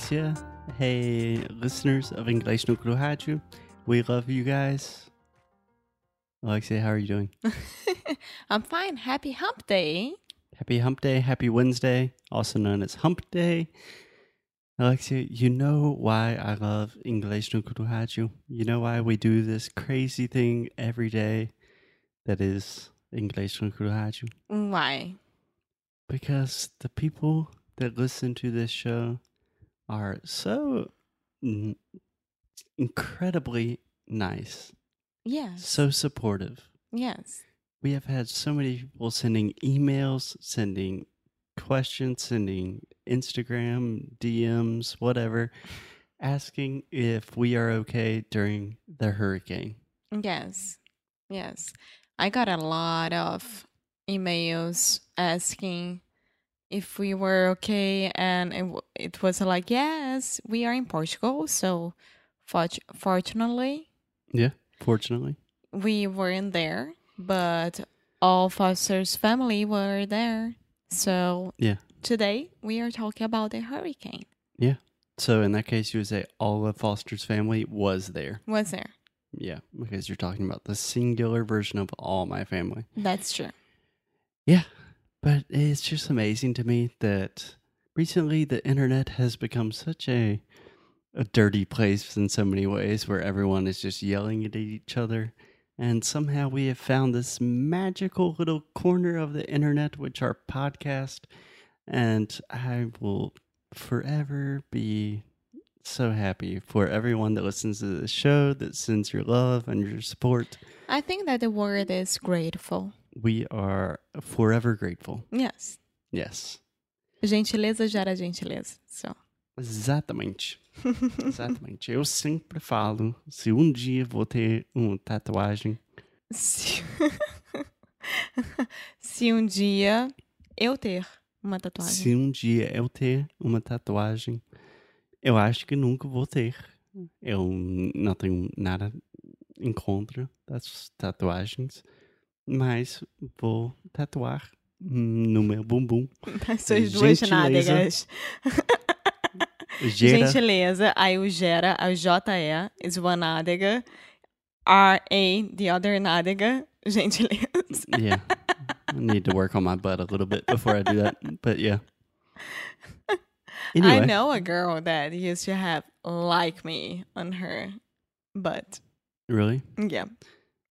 Alexia. Hey, listeners of English no Rádio. We love you guys. Alexia, how are you doing? I'm fine. Happy hump day. Happy Hump Day, Happy Wednesday, also known as Hump Day. Alexia, you know why I love English no Rádio? You know why we do this crazy thing every day that is English no Rádio? Why? Because the people that listen to this show are so n- incredibly nice, Yes. so supportive. yes. We have had so many people sending emails, sending questions, sending Instagram DMs, whatever, asking if we are okay during the hurricane. Yes. Yes. I got a lot of emails asking if we were okay and it, it was like yes we are in portugal so fort- fortunately Yeah, fortunately. we weren't there but all foster's family were there so Yeah. today we are talking about the hurricane Yeah. So in that case, you would say all of Foster's family was there. was there Yeah, because you're talking about the singular version of all my family. that's true Yeah, but it's just amazing to me that recently the internet has become such a a dirty place in so many ways where everyone is just yelling at each other. And somehow we have found this magical little corner of the internet, which our podcast. And I will forever be so happy for everyone that listens to the show, that sends your love and your support. i think that the word is grateful We are forever grateful. yes Yes. gentileza gera gentileza so Exatamente. Exatamente. Eu sempre falo, se um dia vou ter uma tatuagem, Se... Se um dia eu ter uma tatuagem. se um dia eu ter uma tatuagem, eu acho que nunca vou ter. Eu não tenho nada em contra das tatuagens, mas vou tatuar no meu bumbum. Das suas duas Gentileza. nádegas. Gera, Gentileza. Aí o gera, a J-E is one nádega. R-A, the other nádega. Gentileza. yeah. I need to work on my butt a little bit before I do that, but yeah. Anyway. I know a girl that used to have like me on her butt. Really? Yeah.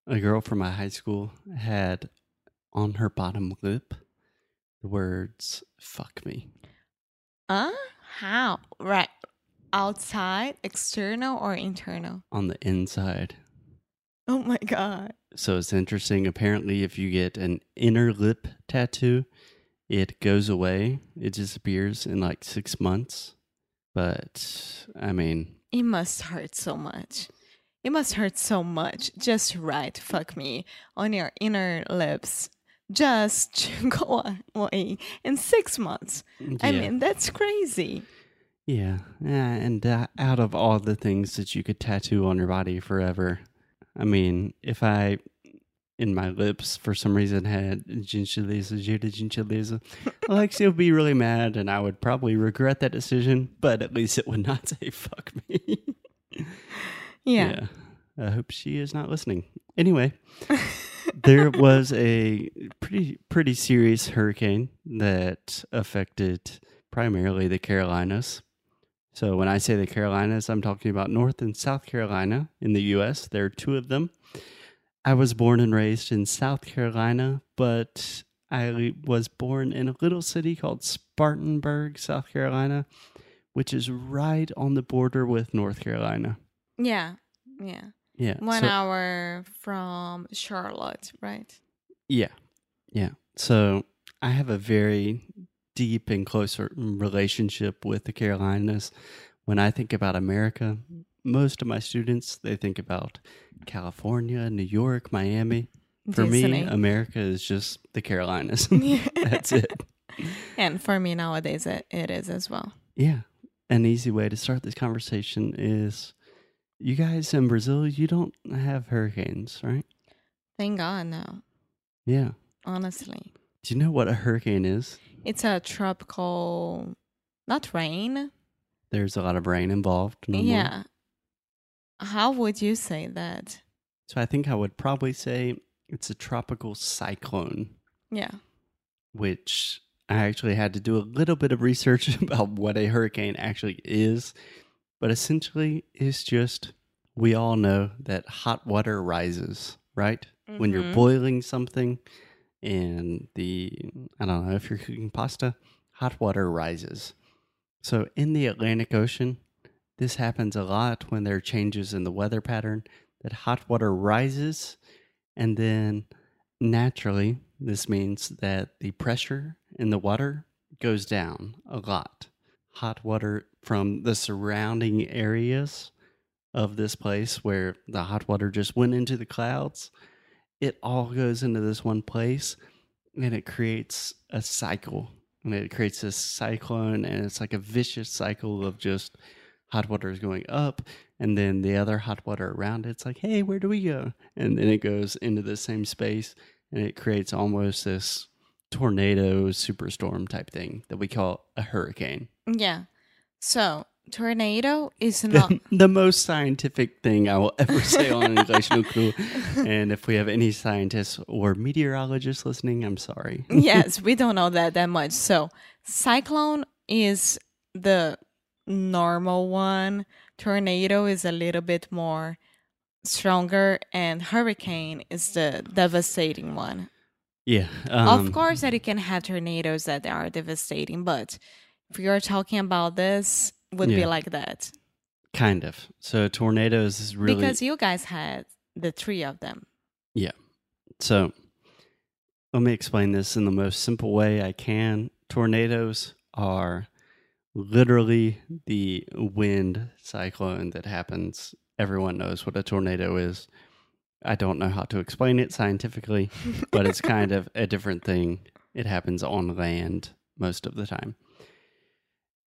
A girl from my high school had on her bottom lip the words fuck me. Huh? How? Right. Outside, external, or internal? on the inside. Oh my God. So it's interesting. Apparently, if you get an inner lip tattoo, it goes away. It disappears in like six months. But I mean, It must hurt so much. It must hurt so much. Just write fuck me on your inner lips. Just go away in six months. I mean, that's crazy. Yeah, yeah, and uh, out of all the things that you could tattoo on your body forever, I mean, if I in my lips for some reason had gentileza, Judah gentileza, Alexia would be really mad, and I would probably regret that decision. But at least it would not say "fuck me." Yeah. I hope she is not listening. Anyway, there was a pretty pretty serious hurricane that affected primarily the Carolinas. So when I say the Carolinas, I'm talking about North and South Carolina in the US. There are two of them. I was born and raised in South Carolina, but I was born in a little city called Spartanburg, South Carolina, which is right on the border with North Carolina. Yeah. Yeah. Yeah. One so- hour from Charlotte, right? Yeah. Yeah. So I have a very deep and closer relationship with the Carolinas. When I think about America, most of my students they think about California, New York, Miami. For me, America is just the Carolinas. That's it. and for me nowadays, it, it is as well. Yeah. An easy way to start this conversation is you guys in Brazil, you don't have hurricanes, right? Thank God, no. Yeah. Honestly, Do you know what a hurricane is? it's a tropical, not rain. There's a lot of rain involved. normally. Yeah. How would you say that? So I think I would probably say it's a tropical cyclone, Yeah. which I actually had to do a little bit of research about what a hurricane actually is. But essentially, it's just we all know that hot water rises, right? When you're Mhm. boiling something and the, I don't know, if you're cooking pasta, hot water rises. So in the Atlantic Ocean, this happens a lot when there are changes in the weather pattern that hot water rises and then naturally this means that the pressure in the water goes down a lot. Hot water from the surrounding areas of this place where the hot water just went into the clouds, it all goes into this one place and it creates a cycle. And it creates this cyclone and it's like a vicious cycle of just hot water is going up and then the other hot water around it's like hey where do we go and then it goes into the same space and it creates almost this tornado superstorm type thing that we call a hurricane Yeah. So, tornado is not. the most scientific thing I will ever say on English no clue. And if we have any scientists or meteorologists listening, I'm sorry. yes, we don't know that that much. So, cyclone is the normal one. Tornado is a little bit more stronger, and hurricane is the devastating one. Yeah. Um, of course, that you can have tornadoes that are devastating, but if you're talking about this, would be like that Kind of. So tornadoes is really because you guys had the three of them. Yeah. So let me explain this in the most simple way I can. Tornadoes are literally the wind cyclone that happens. Everyone knows what a tornado is. I don't know how to explain it scientifically, but it's kind of a different thing. It happens on land most of the time.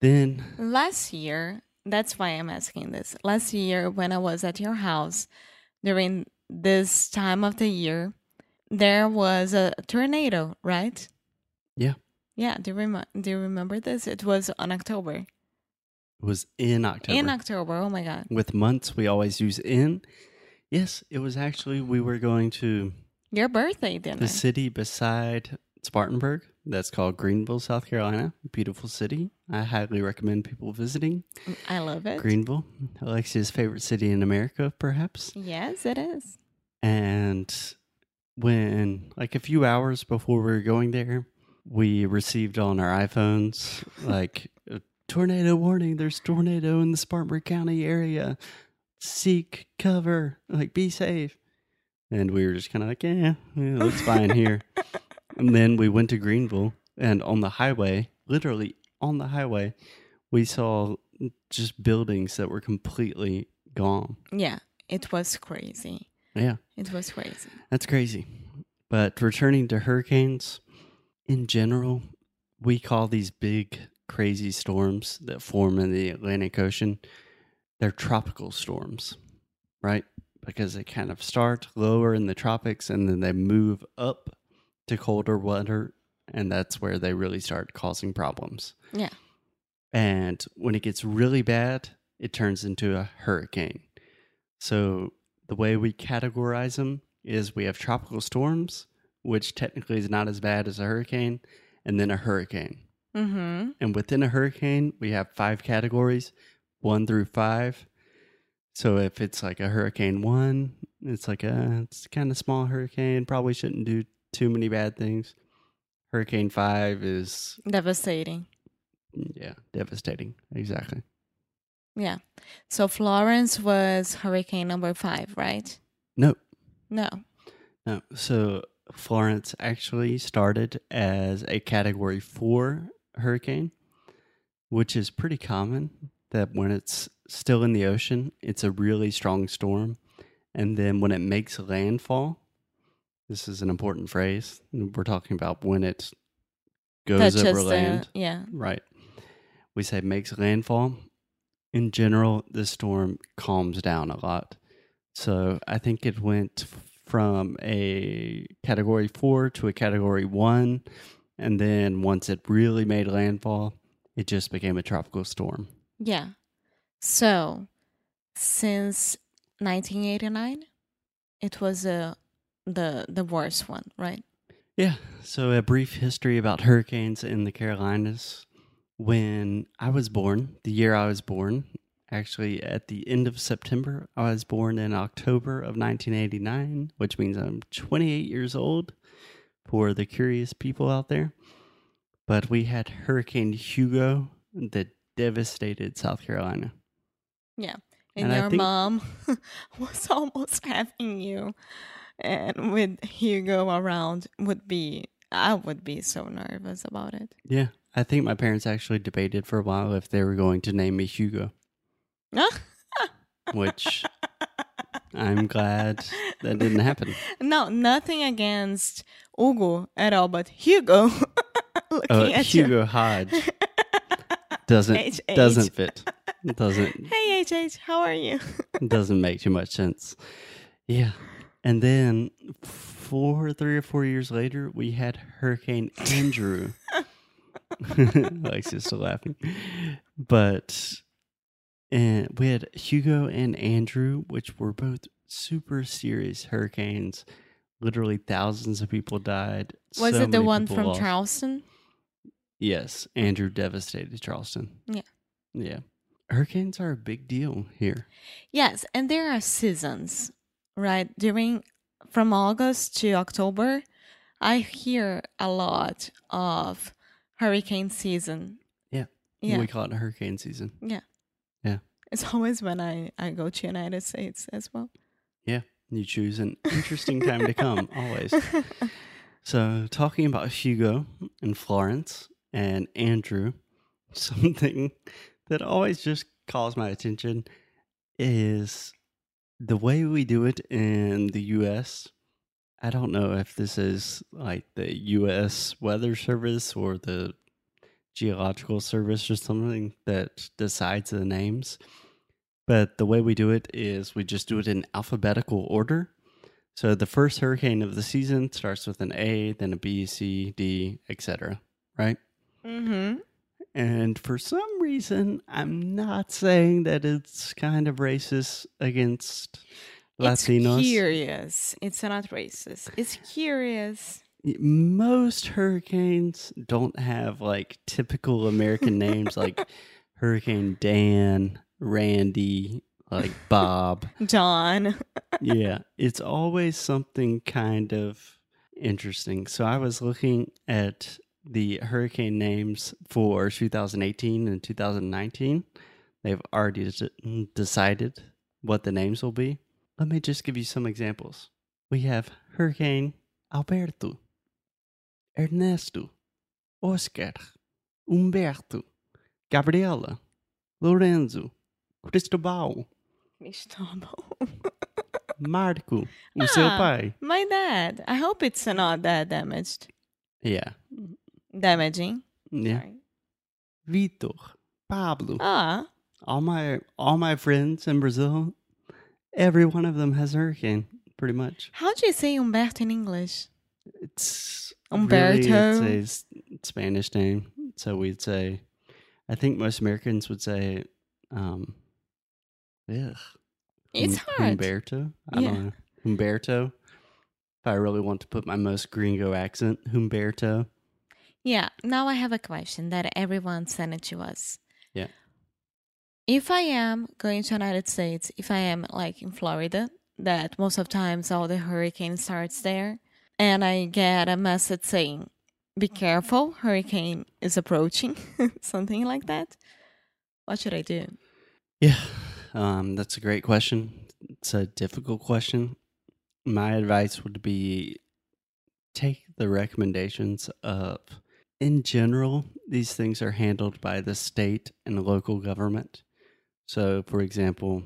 Then, Last year, that's why I'm asking this. Last year, when I was at your house during this time of the year, there was a tornado, right? Yeah. Yeah. Do you, rem- do you remember this? It was on October. it was in October. In October. Oh my God. With months, we always use in. Yes, it was actually, we were going to Your birthday, didn't the city beside Spartanburg. That's called Greenville, South Carolina. Beautiful city. I highly recommend people visiting mm, I love it. Greenville. Alexia's favorite city in America, perhaps. Yes, it is. And when, like a few hours before we were going there, we received on our iPhones, like, a tornado warning. There's tornado in the Spartanburg County area. Seek cover. Like, be safe. And we were just kind of like, yeah, yeah, it looks fine here. And then we went to Greenville, and on the highway, literally on the highway, we saw just buildings that were completely gone. Yeah. It was crazy. Yeah, It was crazy. that's crazy. But returning to hurricanes, in general, we call these big, crazy storms that form in the Atlantic Ocean, they're tropical storms, right? Because they kind of start lower in the tropics and then they move up to colder weather, and that's where they really start causing problems. Yeah. And when it gets really bad, it turns into a hurricane. So the way we categorize them is we have tropical storms, which technically is not as bad as a hurricane, and then a hurricane. Mm-hmm. And within a hurricane, we have five categories, one through five. So if it's like a hurricane one, it's like a it's kind of small hurricane, probably shouldn't do too many bad things. Hurricane five is Devastating. yeah, devastating. Exactly. Yeah. So Florence was hurricane number five, right? No, No. no. So Florence actually started as a category four hurricane, which is pretty common that when it's still in the ocean, it's a really strong storm. And then when it makes landfall, this is an important phrase. We're talking about when it goes Touches over land. the yeah. Right. We say makes landfall. In general, the storm calms down a lot. So I think it went from a category four to a category one. And then once it really made landfall, it just became a tropical storm. Yeah. So, since 1989, it was uh, the the worst one, right? Yeah. So a brief history about hurricanes in the Carolinas. When I was born, the year I was born, actually at the end of September, I was born in October of 1989, which means I'm 28 years old for the curious people out there. But we had Hurricane Hugo that devastated South Carolina. Yeah. And, And your think- mom was almost having you, and with Hugo around, would be I would be so nervous about it. Yeah. I think my parents actually debated for a while if they were going to name me Hugo, which I'm glad that didn't happen. no, nothing against Hugo at all, but Hugo. looking Uh, at you. Hugo Hodge doesn't HH. doesn't fit. Doesn't Hey HH, how are you? doesn't make too much sense. Yeah. And then four, three or four years later, we had Hurricane Andrew. Alexia's still laughing. But and we had Hugo and Andrew, which were both super serious hurricanes. Literally thousands of people died. Was So it the one from lost. Charleston? Yes, Andrew devastated Charleston. Yeah. Yeah. Hurricanes are a big deal here. Yes, and there are seasons, right? During from August to October, I hear a lot of hurricane season. Yeah. Yeah. We call it hurricane season. Yeah. Yeah. It's always when I, I go to United States as well. Yeah. You choose an interesting time to come, always. So, talking about Hugo and Florence and Andrew, something that always just calls my attention is the way we do it in the US. I don't know if this is like the US Weather Service or the Geological Service or something that decides the names. But the way we do it is we just do it in alphabetical order. So the first hurricane of the season starts with an A, then a B, C, D, etc. Right? mm-hmm. And for some reason, I'm not saying that it's kind of racist against Latinos. It's curious. It's not racist. It's curious. Most hurricanes don't have like typical American names like Hurricane Dan, Randy, like Bob. John. yeah, it's always something kind of interesting. So I was looking at the hurricane names for 2018 and 2019. They've already decided what the names will be. Let me just give you some examples. We have Hurricane Alberto, Ernesto, Oscar, Humberto, Gabriela, Lorenzo, Cristobal, Cristóbal. Marco, o seu Ah. pai. My dad. I hope it's not that damaged. Yeah. Damaging. Yeah. Sorry. Vitor, Pablo, Ah, all my all my friends in Brazil, every one of them has a hurricane, pretty much. how do you say Humberto in English? It's Umberto. Really, it's a Spanish name, so we'd say. I think most Americans would say, um, ugh, It's hard. Humberto. I Yeah. don't know. Humberto. If I really want to put my most gringo accent, Humberto. Yeah, now I have a question that everyone sent it to us. Yeah. If I am going to United States, if I am like in Florida, that most of times all the hurricane starts there, and I get a message saying, "Be careful, hurricane is approaching," something like that. What should I do? Yeah, um, that's a great question. It's a difficult question. My advice would be take the recommendations of in general, these things are handled by the state and local government. So, for example,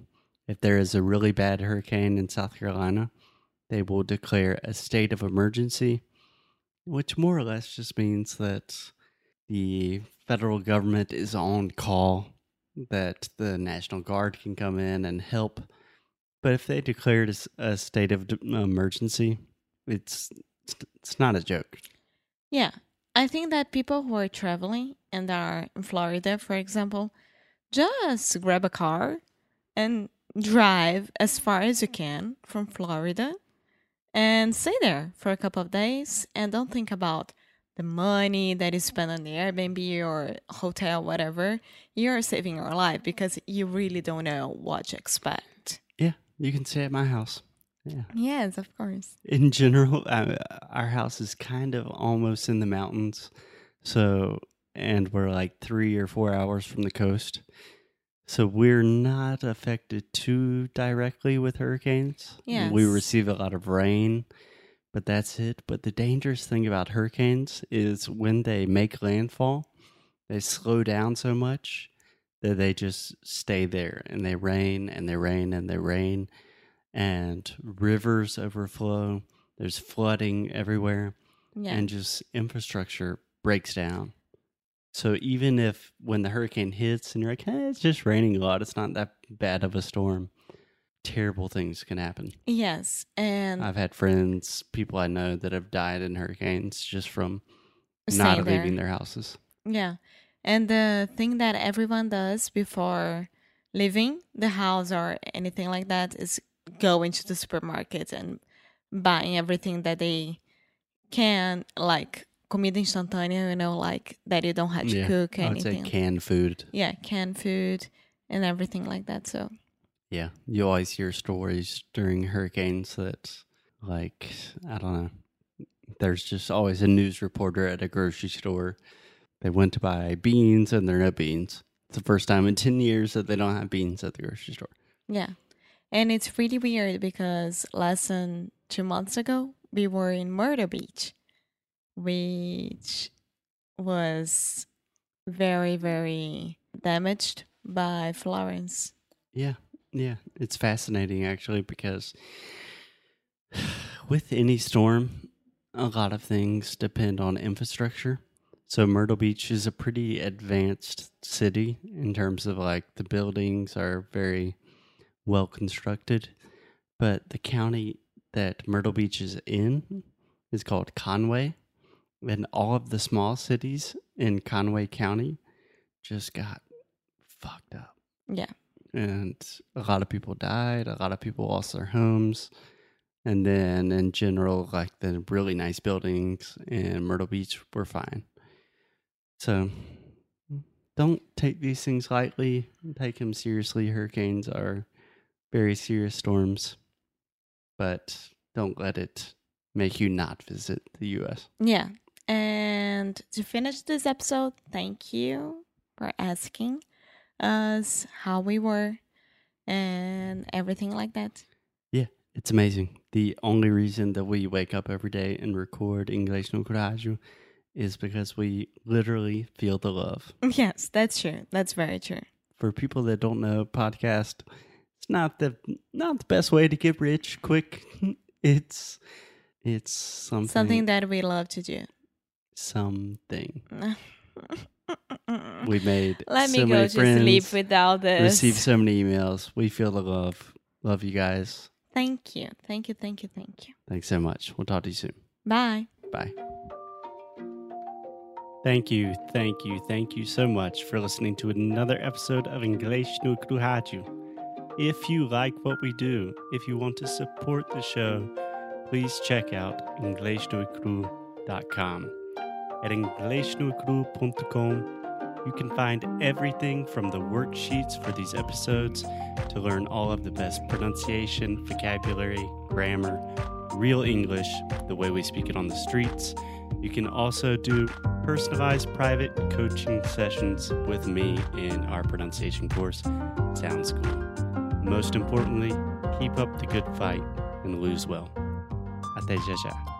if there is a really bad hurricane in South Carolina, they will declare a state of emergency, which more or less just means that the federal government is on call, that the National Guard can come in and help. But if they declared a state of emergency, it's it's not a joke. Yeah. I think that people who are traveling and are in Florida, for example, just grab a car and drive as far as you can from Florida and stay there for a couple of days and don't think about the money that you spend on the Airbnb or hotel, whatever. You're saving your life because you really don't know what to expect. Yeah, you can stay at my house. Yeah. Yes, of course. In general, uh, our house is kind of almost in the mountains. So, and we're like three or four hours from the coast. So we're not affected too directly with hurricanes. Yes. We receive a lot of rain, but that's it. But the dangerous thing about hurricanes is when they make landfall, they slow down so much that they just stay there and they rain and they rain and they rain and rivers overflow. There's flooding everywhere Yeah. and just infrastructure breaks down. So even if when the hurricane hits and you're like, hey, it's just raining a lot, it's not that bad of a storm, terrible things can happen. yes. And I've had friends, people I know that have died in hurricanes just from not there. leaving their houses. Yeah. And the thing that everyone does before leaving the house or anything like that is go into the supermarket and buying everything that they can, like comida instantânea, you know, like that you don't have to Yeah, cook I would say anything. canned food. yeah, canned food and everything like that. So, Yeah. You always hear stories during hurricanes that, like, I don't know, there's just always a news reporter at a grocery store. They went to buy beans and there are no beans. It's the first time in 10 years that they don't have beans at the grocery store. yeah. And it's really weird because less than two months ago, we were in Myrtle Beach, which was very, very damaged by Florence. Yeah. Yeah. It's fascinating actually because with any storm, a lot of things depend on infrastructure. So Myrtle Beach is a pretty advanced city in terms of like the buildings are very well constructed, but the county that Myrtle Beach is in is called Conway, and all of the small cities in Conway County just got fucked up Yeah. and a lot of people died. A lot of people lost their homes. And then, in general, like the really nice buildings in Myrtle Beach were fine. So, don't take these things lightly. Take them seriously. Hurricanes are very serious storms, but don't let it make you not visit the U.S. Yeah. And to finish this episode, thank you for asking us how we were and everything like that. Yeah, it's amazing. The only reason that we wake up every day and record English no Corre is because we literally feel the love. Yes, that's true. That's very true. For people that don't know, podcast it's not the not the best way to get rich quick. It's it's something Something that we love to do. something. We made Let so me go to friends, sleep without this. received so many emails. We feel the love. Love you guys. Thank you. Thank you. Thank you. Thank you. Thanks so much. We'll talk to you soon. Bye. Bye. Thank you, thank you, thank you so much for listening to another episode of English no Kruhaju. If you like what we do, if you want to support the show, please check out EnglishNoCorre.com. At EnglishNoCorre.com, you can find everything from the worksheets for these episodes to learn all of the best pronunciation, vocabulary, grammar, real English, the way we speak it on the streets. You can also do personalized private coaching sessions with me in our pronunciation course, Sound School. Most importantly, keep up the good fight and lose well. Até já já.